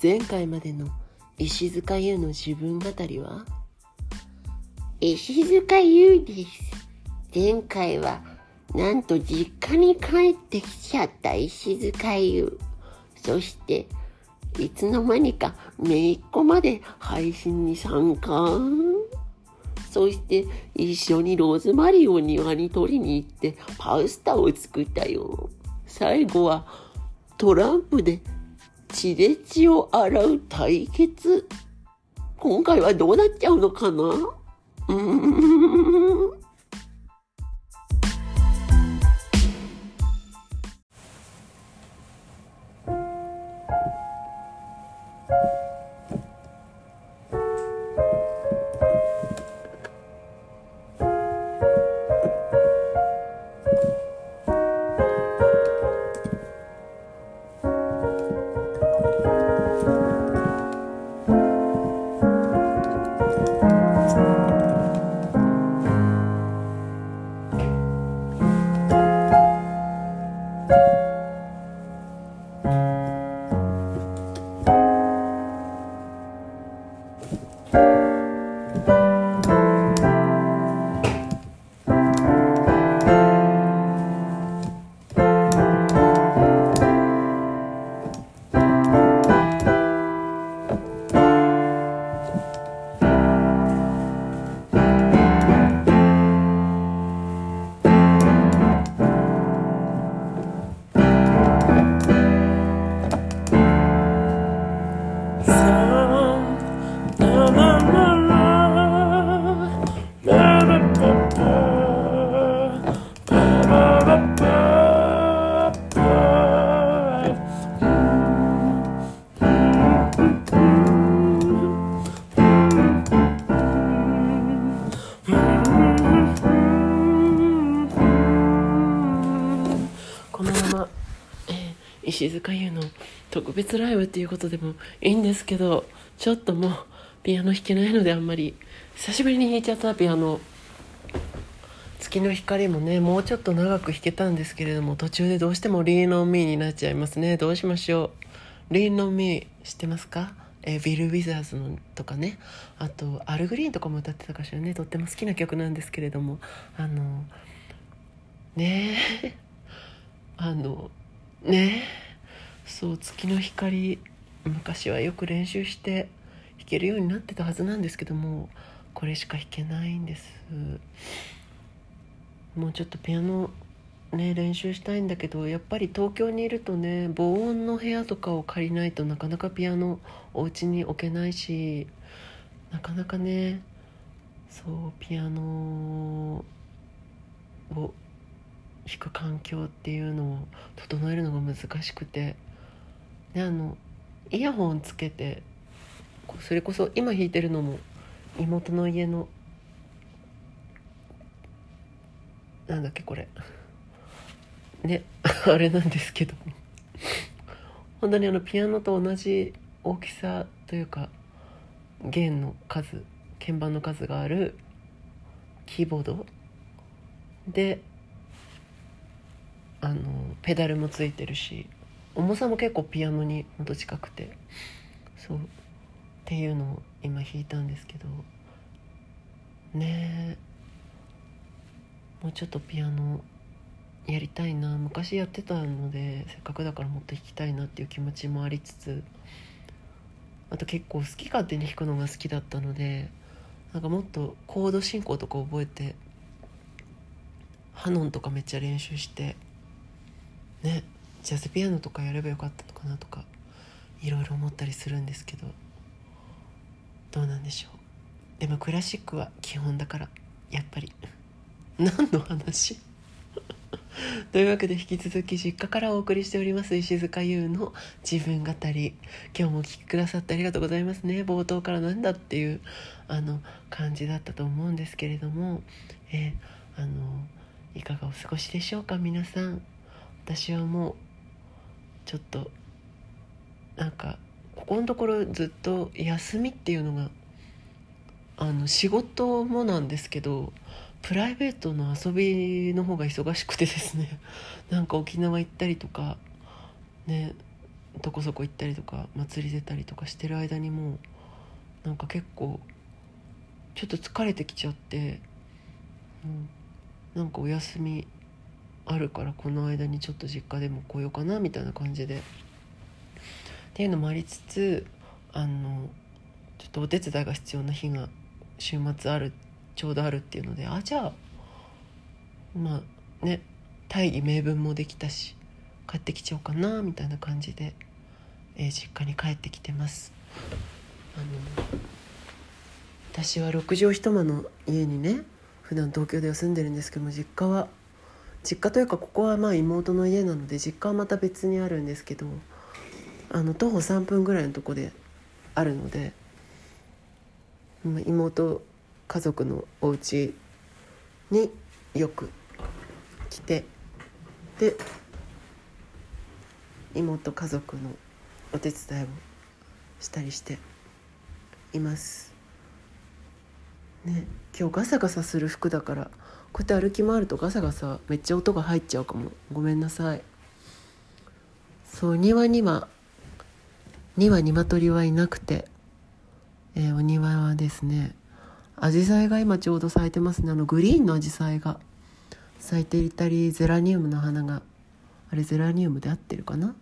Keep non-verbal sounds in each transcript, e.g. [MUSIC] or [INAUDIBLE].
前回までの石塚優の自分語りは？石塚優です。前回はなんと実家に帰ってきちゃった石塚優。そしていつの間にかめいっ子まで配信に参加。そして一緒にローズマリーを庭に取りに行ってパスタを作ったよ。最後はトランプで血で血を洗う対決。今回はどうなっちゃうのかな？うん。こライブっていうことでもいいんですけどちょっともうピアノ弾けないのであんまり久しぶりに弾いちゃったピアノ。月の光もねもうちょっと長く弾けたんですけれども途中でどうしても「リーノンミー」になっちゃいますね。どうしましょう「リーノンミー」知ってますか？えビル・ウィザーズのとかね。あとアル・グリーンとかも歌ってたかしらね。とっても好きな曲なんですけれども。あのね。え [LAUGHS] あのね。えそう月の光昔はよく練習して弾けるようになってたはずなんですけどもこれしか弾けないんです。もうちょっとピアノね練習したいんだけどやっぱり東京にいるとね防音の部屋とかを借りないとなかなかピアノお家に置けないしなかなかねそうピアノを弾く環境っていうのを整えるのが難しくてであのイヤホンつけてそれこそ今弾いてるのも妹の家のなんだっけこれ。ね [LAUGHS] あれなんですけど。本当にあのピアノと同じ大きさというか弦の数鍵盤の数があるキーボード。であのペダルもついてるし。重さも結構ピアノにほんと近くてそうっていうのを今弾いたんですけどねえもうちょっとピアノやりたいな。昔やってたのでせっかくだからもっと弾きたいなっていう気持ちもありつつあと結構好き勝手に弾くのが好きだったのでなんかもっとコード進行とか覚えてハノンとかめっちゃ練習してね。ジャズピアノとかやればよかったのかなとかいろいろ思ったりするんですけどどうなんでしょう。でもクラシックは基本だからやっぱり。[LAUGHS] 何の話？[LAUGHS] というわけで引き続き実家からお送りしております石塚優の自分語り。今日もお聞きくださってありがとうございますね。冒頭からなんだっていうあの感じだったと思うんですけれども、えあのいかがお過ごしでしょうか皆さん。私はもうちょっとなんかここのところずっと休みっていうのがあの仕事もなんですけどプライベートの遊びの方が忙しくてですね。[LAUGHS] なんか沖縄行ったりとかねどこそこ行ったりとか祭り出たりとかしてる間にもなんか結構ちょっと疲れてきちゃって、うん、なんかお休みあるからこの間にちょっと実家でも来ようかなみたいな感じで。っていうのもありつつあのちょっとお手伝いが必要な日が週末あるちょうどあるっていうのであじゃあまあね大義名分もできたし帰ってきちゃおうかなみたいな感じで、えー実家に帰ってきてます。あの私は6畳一間の家にね普段東京では住んでるんですけども実家は実家というかここはまあ妹の家なので実家はまた別にあるんですけどあの徒歩3分ぐらいのとこであるので妹家族のお家によく来てで妹家族のお手伝いをしたりしています。ね今日ガサガサする服だからこうやって歩き回るとガサガサめっちゃ音が入っちゃうかも。ごめんなさい。そう庭にはには鶏はいなくて、えーお庭はですねアジサイが今ちょうど咲いてますね。あのグリーンのアジサイが咲いていたりゼラニウムの花があれゼラニウムで合ってるかな？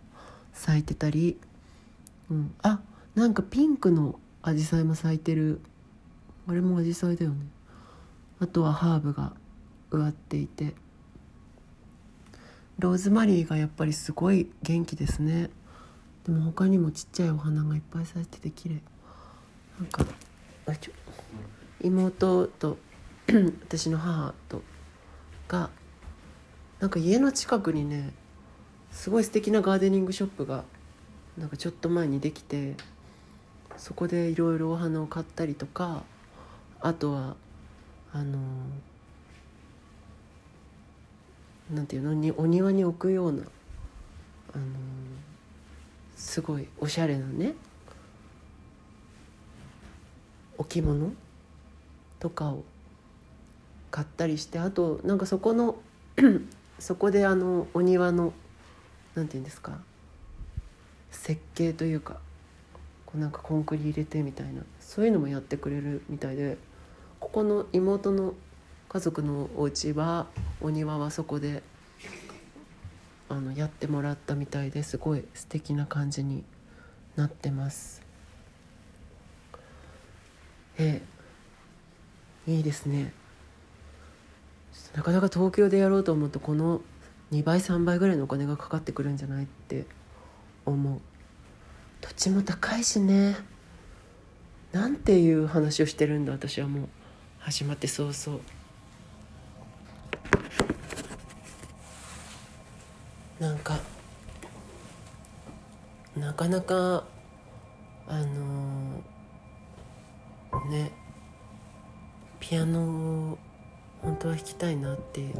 咲いてたり、うん、あなんかピンクのアジサイも咲いてる。あれもアジサイだよね。あとはハーブが。植わっていて。ローズマリーがやっぱりすごい元気ですね。でも他にもちっちゃいお花がいっぱい咲いてて綺麗。なんか妹と [CLEARS THROAT] 私の母とがなんか家の近くにねすごい素敵なガーデニングショップがなんかちょっと前にできてそこでいろいろお花を買ったりとかあとはあのなんていうのにお庭に置くようなあのすごいおしゃれなね置物とかを買ったりしてあとなんかそこの [CLEARS THROAT] そこであのお庭のなんていうんですか設計というかこうなんかコンクリ入れてみたいなそういうのもやってくれるみたいでここの妹の家族のお家はお庭はそこであのやってもらったみたいですごい素敵な感じになってます。えいいですね。なかなか東京でやろうと思うとこの2倍3倍ぐらいのお金がかかってくるんじゃないって思う土地も高いしねなんていう話をしてるんだ私はもう始まって早々なんかなかなかあのねピアノを本当は弾きたいなって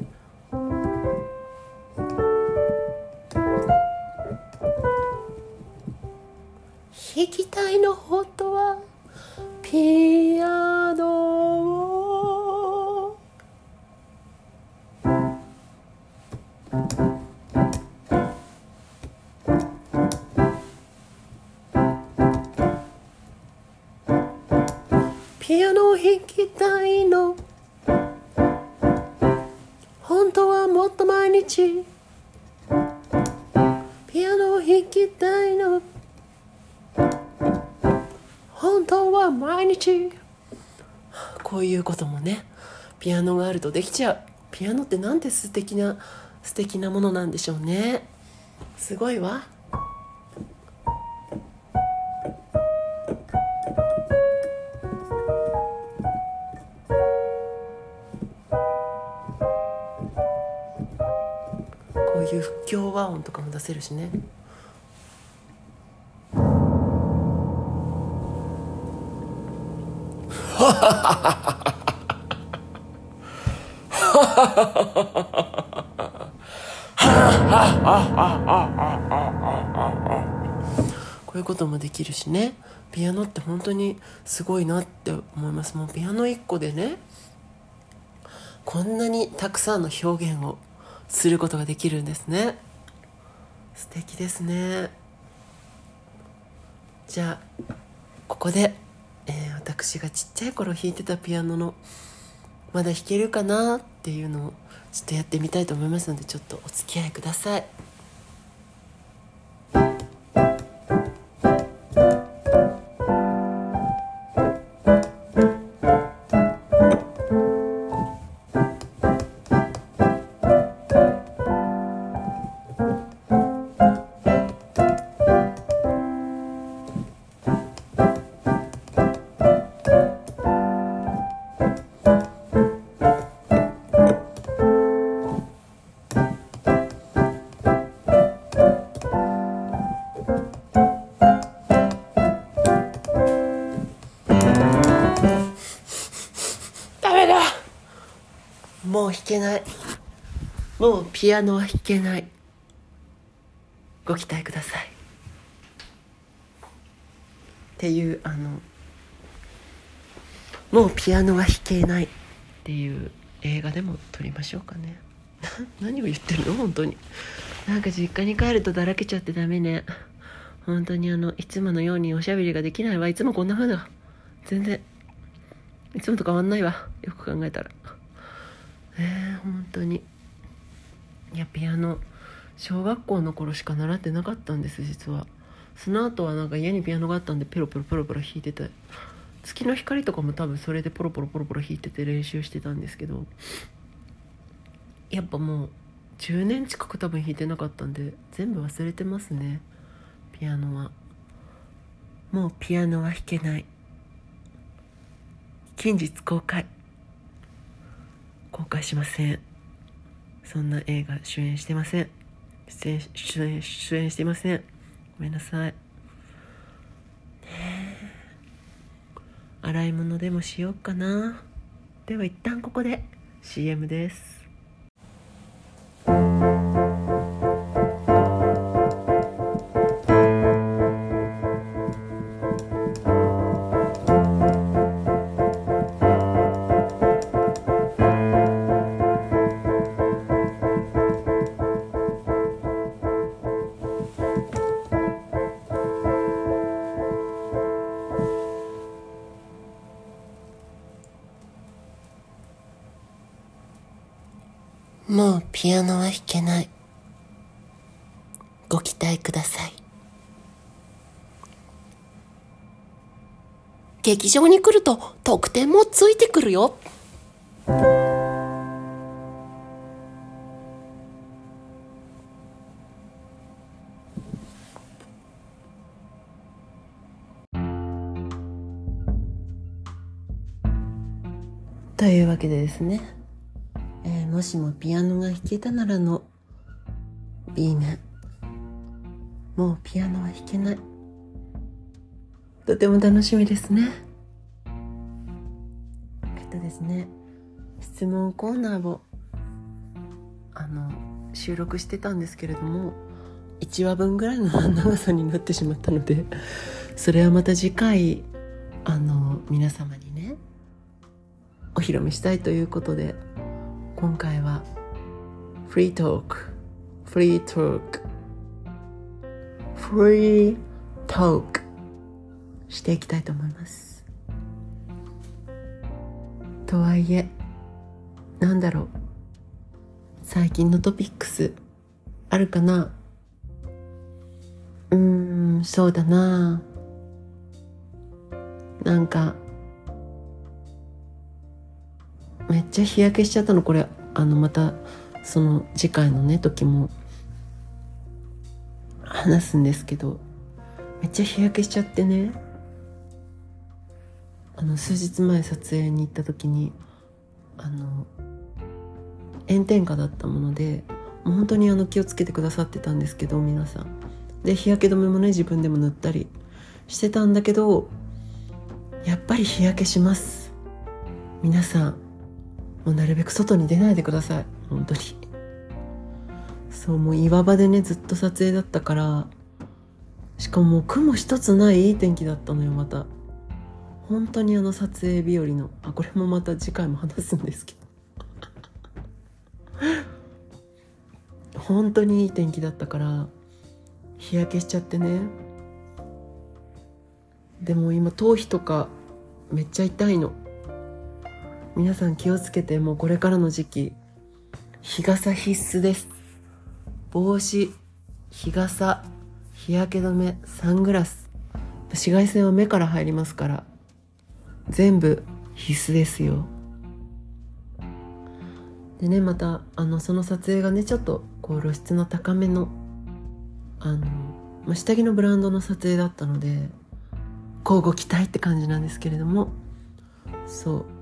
るとできちゃう。ピアノってなんて素敵な素敵なものなんでしょうね。すごいわ。こういう不協和音とかも出せるしね。ハハハハこういうこともできるしね。ピアノって本当にすごいなって思います。もうピアノ1個でねこんなにたくさんの表現をすることができるんですね。素敵ですね。じゃあここで、えー私がちっちゃい頃弾いてたピアノのまだ弾けるかなっていうのをちょっとやってみたいと思いますのでちょっとお付き合いください。ピアノは弾けない。ご期待ください。っていうあのもうピアノは弾けないっていう映画でも撮りましょうかね。[LAUGHS] 何を言ってるの？本当に。なんか実家に帰るとだらけちゃってダメね。本当にあのいつものようにおしゃべりができないわ。いつもこんな風だ。全然いつもと変わんないわ。よく考えたら。えー、本当に。いやピアノ。小学校の頃しか習ってなかったんです実は。その後はなんか家にピアノがあったんでペロペロペロペロ弾いてて。月の光とかも多分それでポロポロポロポロ弾いてて練習してたんですけど。やっぱもう10年近く多分弾いてなかったんで全部忘れてますね。ピアノは。もうピアノは弾けない。近日公開。公開しません。そんな映画主演してません。出演出演出演してません。ごめんなさい。洗い物でもしようかな。では一旦ここで CM です。ピアノは弾けない。ご期待ください。劇場に来ると特典もついてくるよ。というわけでですね。もしもピアノが弾けたならの。B 面もうピアノは弾けない。とても楽しみですね。えっとですね。質問コーナーをあの収録してたんですけれども1話分ぐらいの長さになってしまったのでそれはまた次回あの皆様にねお披露目したいということで今回はフリートークフリートークフリートークしていきたいと思います。とはいえなんだろう。最近のトピックスあるかな。うーんそうだな。なんかめっちゃ日焼けしちゃったのこれ。あのまたその次回のね時も。話すんですけど。めっちゃ日焼けしちゃってね。あの数日前撮影に行った時にあの炎天下だったものでもう本当にあの気をつけてくださってたんですけど皆さん。で日焼け止めもね自分でも塗ったりしてたんだけどやっぱり日焼けします。皆さん。もうなるべく外に出ないでください。本当に。そうもう岩場でねずっと撮影だったからしかも雲一つないいい天気だったのよまた。本当にあの撮影日和の。あこれもまた次回も話すんですけど。本当にいい天気だったから日焼けしちゃってね。でも今頭皮とかめっちゃ痛いの。皆さん気をつけてもうこれからの時期日傘必須です。帽子日傘日焼け止めサングラス。紫外線は目から入りますから全部必須ですよ。でねまたあのその撮影がねちょっとこう露出の高めのあの、まあ、下着のブランドの撮影だったので交互期待って感じなんですけれどもそう。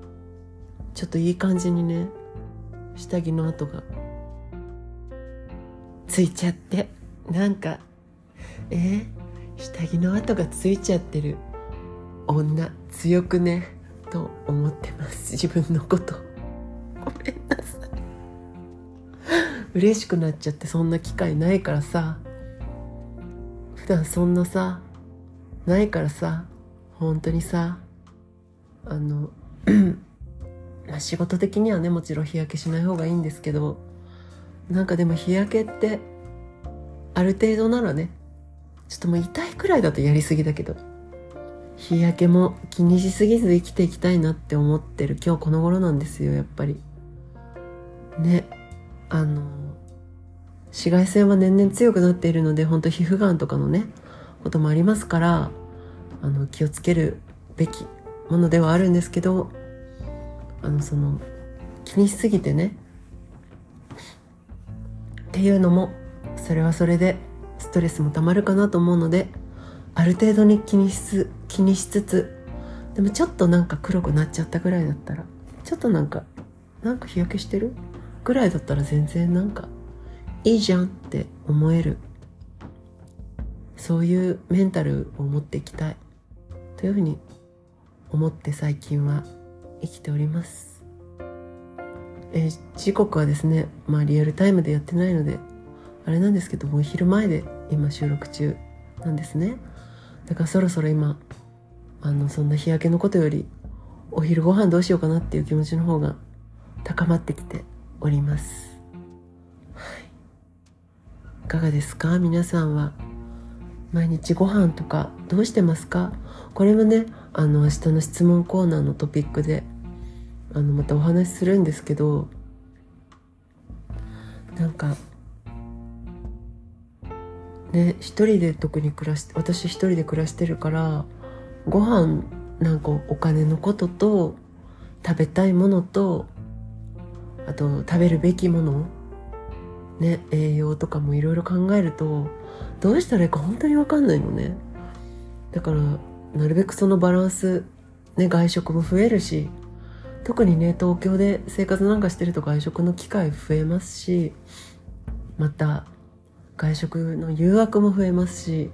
ちょっといい感じにね下着の跡がついちゃって。なんかえー、下着の跡がついちゃってる。女強くねと思ってます。自分のこと。ごめんなさい。嬉しくなっちゃってそんな機会ないからさ。普段そんなさないからさ。本当にさ。あの仕事的にはねもちろん日焼けしない方がいいんですけどなんかでも日焼けってある程度ならねちょっともう痛いくらいだとやりすぎだけど日焼けも気にしすぎず生きていきたいなって思ってる今日この頃なんですよやっぱり。ねあの紫外線は年々強くなっているので本当皮膚がんとかのねこともありますからあの気をつけるべきものではあるんですけどあのその気にしすぎてね。っていうのもそれはそれでストレスもたまるかなと思うのである程度に気にしつ気にしつつでもちょっとなんか黒くなっちゃったぐらいだったらちょっとなんかなんか日焼けしてる？ぐらいだったら全然なんかいいじゃんって思える。そういうメンタルを持っていきたい。というふうに思って最近は生きております。えー、時刻はですねまあリアルタイムでやってないのであれなんですけどもう昼前で今収録中なんですね。だからそろそろ今あのそんな日焼けのことよりお昼ご飯どうしようかなっていう気持ちの方が高まってきております、はい、いかがですか？皆さんは毎日ご飯とかどうしてますか？これもねあの明日の質問コーナーのトピックであのまたお話しするんですけどなんかね一人で特に暮らして私一人で暮らしてるからご飯なんかお金のことと食べたいものとあと食べるべきものね栄養とかもいろいろ考えるとどうしたらいいか本当に分かんないのね。だからなるべくそのバランスね外食も増えるし特にね東京で生活なんかしてると外食の機会増えますしまた外食の誘惑も増えますし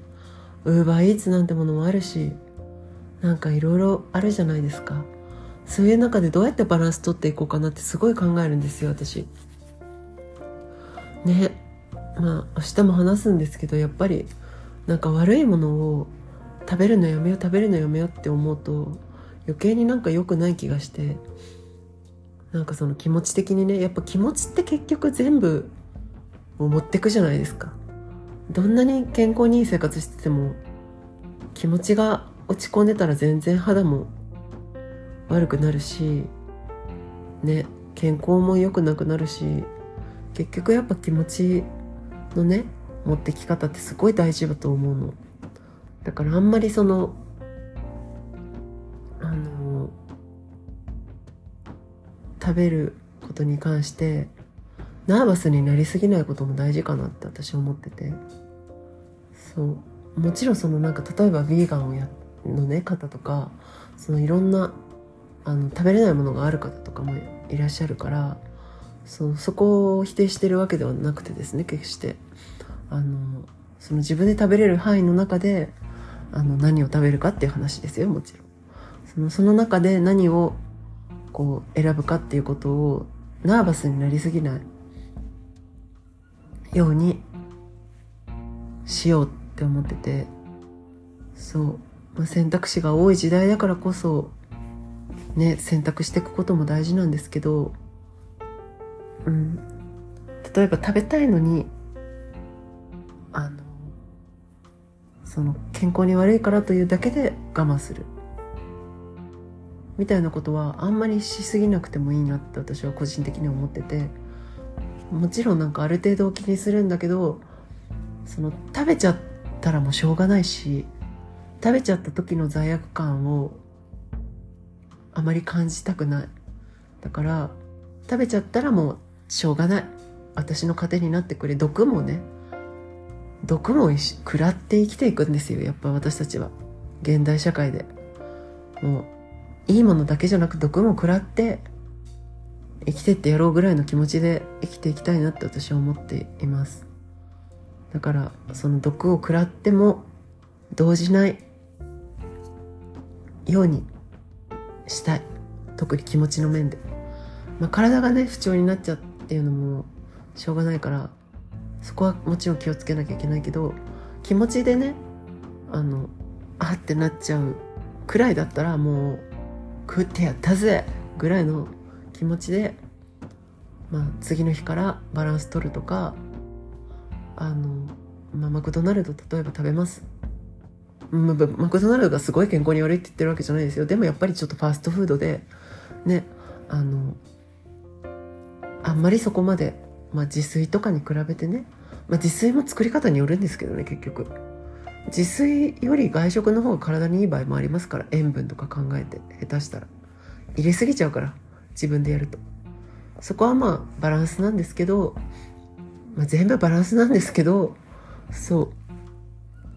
ウーバーイーツなんてものもあるしなんかいろいろあるじゃないですか。そういう中でどうやってバランス取っていこうかなってすごい考えるんですよ私。ねまあ明日も話すんですけどやっぱりなんか悪いものを食べるのやめよう食べるのやめようって思うと余計になんか良くない気がして。なんかその気持ち的にねやっぱ気持ちって結局全部を持ってくじゃないですか。どんなに健康にいい生活してても気持ちが落ち込んでたら全然肌も悪くなるしね健康も良くなくなるし結局やっぱ気持ちのね持ってき方ってすごい大事だと思うの。だからあんまりそのあの食べることに関してナーバスになりすぎないことも大事かなって私思ってて。そう。もちろんそのなんか例えばヴィーガンをやのね方とかそのいろんなあの食べれないものがある方とかもいらっしゃるからそそこを否定してるわけではなくてですね決して。あのその自分で食べれる範囲の中であの何を食べるかっていう話ですよもちろん。そのその中で何をこう選ぶかっていうことをナーバスになりすぎないようにしようって思っててそう、まあ、選択肢が多い時代だからこそね選択していくことも大事なんですけどうん。例えば食べたいのにあのその健康に悪いからというだけで我慢する。みたいなことはあんまりしすぎなくてもいいなって私は個人的に思ってて。もちろんなんかある程度気にするんだけどその食べちゃったらもうしょうがないし食べちゃった時の罪悪感をあまり感じたくない。だから食べちゃったらもうしょうがない。私の糧になってくれ。毒もね。毒も食らって生きていくんですよやっぱ私たちは。現代社会で。もういいものだけじゃなく毒も食らって生きてってやろうぐらいの気持ちで生きていきたいなって私は思っています。だからその毒を食らっても動じないようにしたい。特に気持ちの面で、まあ、体がね不調になっちゃうっていうのもしょうがないからそこはもちろん気をつけなきゃいけないけど気持ちでねあのあってなっちゃうくらいだったらもう食ってやったぜぐらいの気持ちで、まあ、次の日からバランス取るとかあの、まあ、マクドナルド例えば食べます。マクドナルドがすごい健康に悪いって言ってるわけじゃないですよ。でもやっぱりちょっとファーストフードでねあのあんまりそこまで、まあ、自炊とかに比べてね、まあ、自炊も作り方によるんですけどね結局。自炊より外食の方が体にいい場合もありますから塩分とか考えて下手したら。入れすぎちゃうから自分でやると。そこはまあバランスなんですけど、まあ、全部バランスなんですけどそ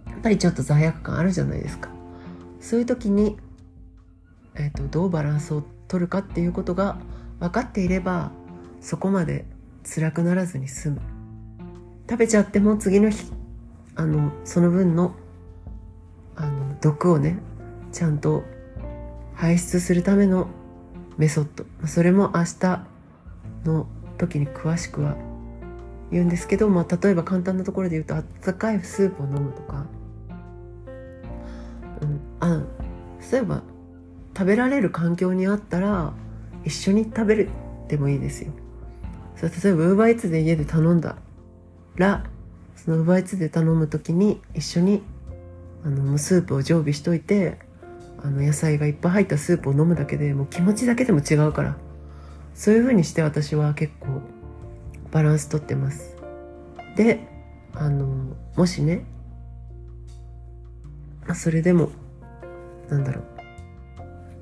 う。やっぱりちょっと罪悪感あるじゃないですか。そういう時に、えーと、どうバランスを取るかっていうことが分かっていればそこまで辛くならずに済む。食べちゃっても次の日あのその分のあの毒をねちゃんと排出するためのメソッド。それも明日の時に詳しくは言うんですけど、まあ、例えば簡単なところで言うと温かいスープを飲むとか、うん、あ例えば食べられる環境にあったら一緒に食べるでもいいですよ。例えばウーバーイーツで家で頼んだらそのウーバーイーツで頼む時に一緒にあのスープを常備しといてあの野菜がいっぱい入ったスープを飲むだけでもう気持ちだけでも違うからそういう風にして私は結構バランスとってます。であのもしねそれでもなんだろう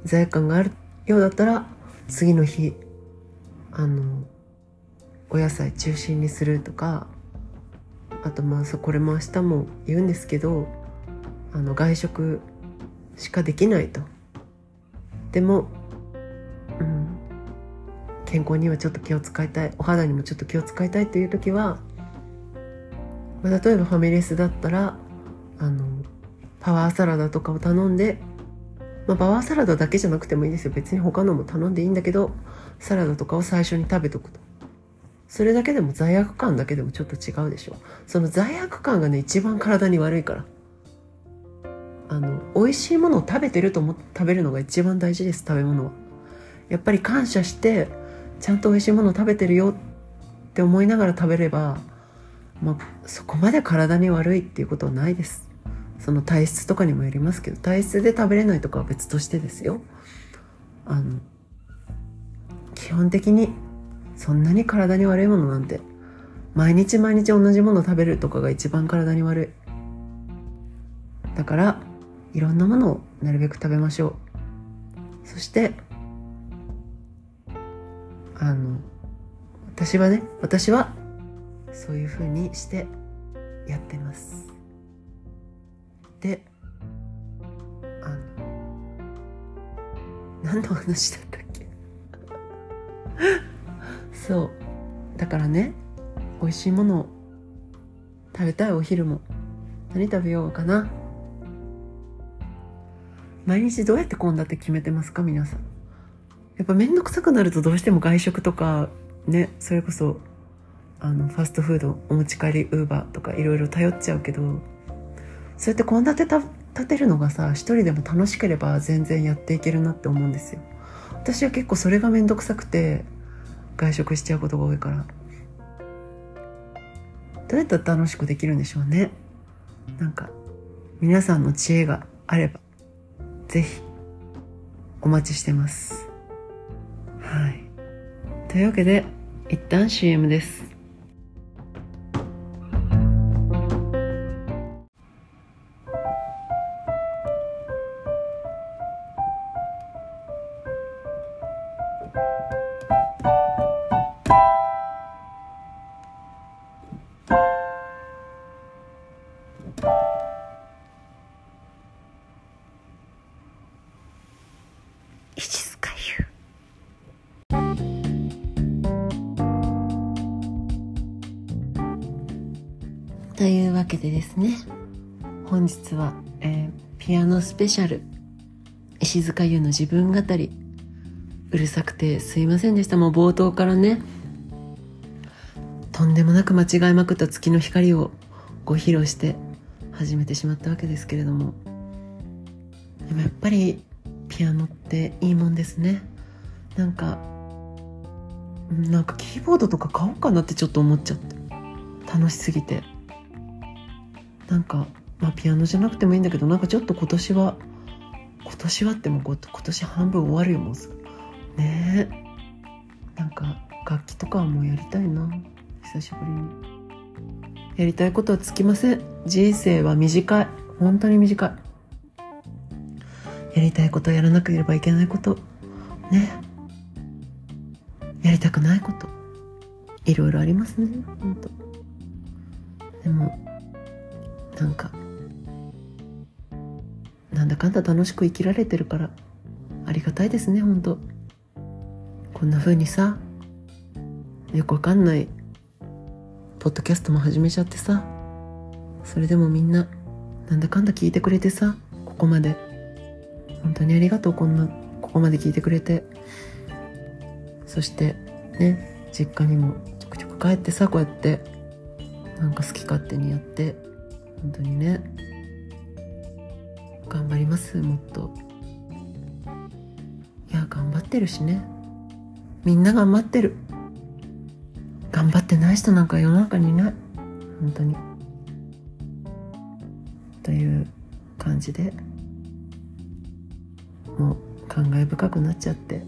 罪悪感があるようだったら次の日あのお野菜中心にするとかあとまあこれも明日も言うんですけどあの外食しかできないと。でも、うん、健康にはちょっと気を使いたい。お肌にもちょっと気を使いたいという時は、まあ、例えばファミレスだったらあのパワーサラダとかを頼んで、まあ、パワーサラダだけじゃなくてもいいですよ。別に他のも頼んでいいんだけどサラダとかを最初に食べとくと。それだけでも罪悪感だけでもちょっと違うでしょ。その罪悪感がね一番体に悪いから。あの美味しいものを食べてると思って食べるのが一番大事です食べ物は。やっぱり感謝してちゃんと美味しいものを食べてるよって思いながら食べれば、まあ、そこまで体に悪いっていうことはないです。その体質とかにもよりますけど体質で食べれないとかは別としてですよ。あの基本的にそんなに体に悪いものなんて毎日毎日同じもの食べるとかが一番体に悪い。だからいろんなものをなるべく食べましょう。そしてあの私はね私はそういうふうにしてやってます。であの何の話だったっけ？そう。だからね美味しいものを食べたいお昼も何食べようかな。毎日どうやって献立決めてますか皆さん。やっぱ面倒くさくなるとどうしても外食とかねそれこそあのファストフードお持ち帰りウーバーとかいろいろ頼っちゃうけどそうやって献立立てるのがさ一人でも楽しければ全然やっていけるなって思うんですよ。私は結構それが面倒くさくて外食しちゃうことが多いから。どうやったら楽しくできるんでしょうね。なんか皆さんの知恵があればぜひお待ちしてます。はい。というわけで一旦 CM です。シャル。石塚優の自分語り。うるさくてすいませんでした。もう冒頭からね。とんでもなく間違いまくった月の光をご披露して始めてしまったわけですけれども。でもやっぱりピアノっていいもんですね。なんかなんかキーボードとか買おうかなってちょっと思っちゃって。楽しすぎて。なんかまあピアノじゃなくてもいいんだけどなんかちょっと今年は今年はってもう今年半分終わるよもうすね。えなんか楽器とかはもうやりたいな。久しぶりに。やりたいことはつきません。人生は短い。本当に短い。やりたいことやらなければいけないこと。ね。やりたくないこと。いろいろありますね。本当。でもなんかなんだかんだ楽しく生きられてるからありがたいですね本当。こんな風にさよくわかんないポッドキャストも始めちゃってさそれでもみんななんだかんだ聞いてくれてさここまで。本当にありがとうこんなここまで聞いてくれて。そしてね実家にもちょくちょく帰ってさこうやってなんか好き勝手にやって本当にね。頑張りますもっと。いや頑張ってるしね。みんな頑張ってる。頑張ってない人なんか世の中にいない。本当に。という感じで。もう感慨深くなっちゃって。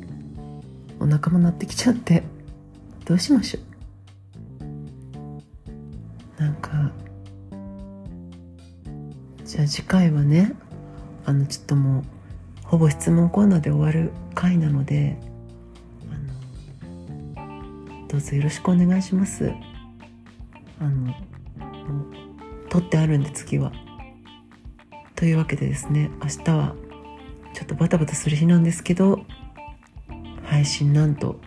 お腹も鳴ってきちゃって。どうしましょう。なんかじゃあ次回はねあのちょっともうほぼ質問コーナーで終わる回なのであのどうぞよろしくお願いします。あのもう取ってあるんで次は。というわけでですね明日はちょっとバタバタする日なんですけど配信なんと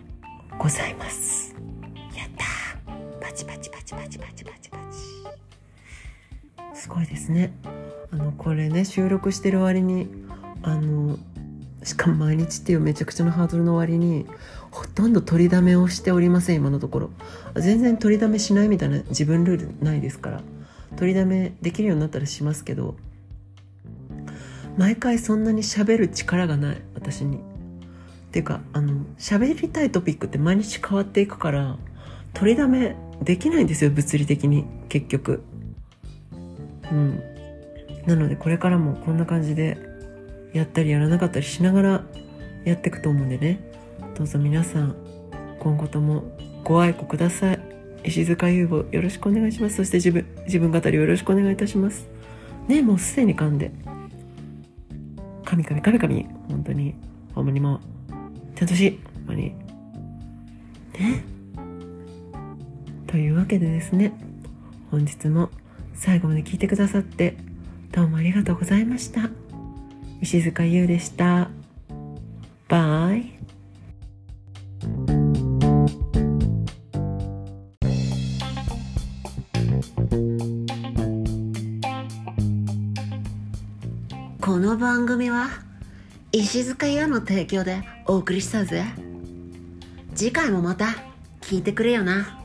ございます。やったー。パチパチパチパチパチパチパチ。すごいですね。これね収録してる割にあのしかも毎日っていうめちゃくちゃなハードルの割にほとんど取りだめをしておりません今のところ。全然取りだめしないみたいな自分ルールないですから。取りだめできるようになったらしますけど。毎回そんなに喋る力がない私に。っていうかあの喋りたいトピックって毎日変わっていくから取りだめできないんですよ物理的に結局。うん。なのでこれからもこんな感じでやったりやらなかったりしながらやっていくと思うんでね。どうぞ皆さん今後ともご愛顧ください。石塚優吾よろしくお願いします。そして自分自分語りをよろしくお願いいたします。ねもうすでに噛んで。神々神々本当に。ほんまにもうちゃんとしほんまに。ね。というわけでですね本日も最後まで聞いてくださってどうもありがとうございました。石塚優でした。バイ。この番組は石塚優の提供でお送りしたぜ。次回もまた聞いてくれよな。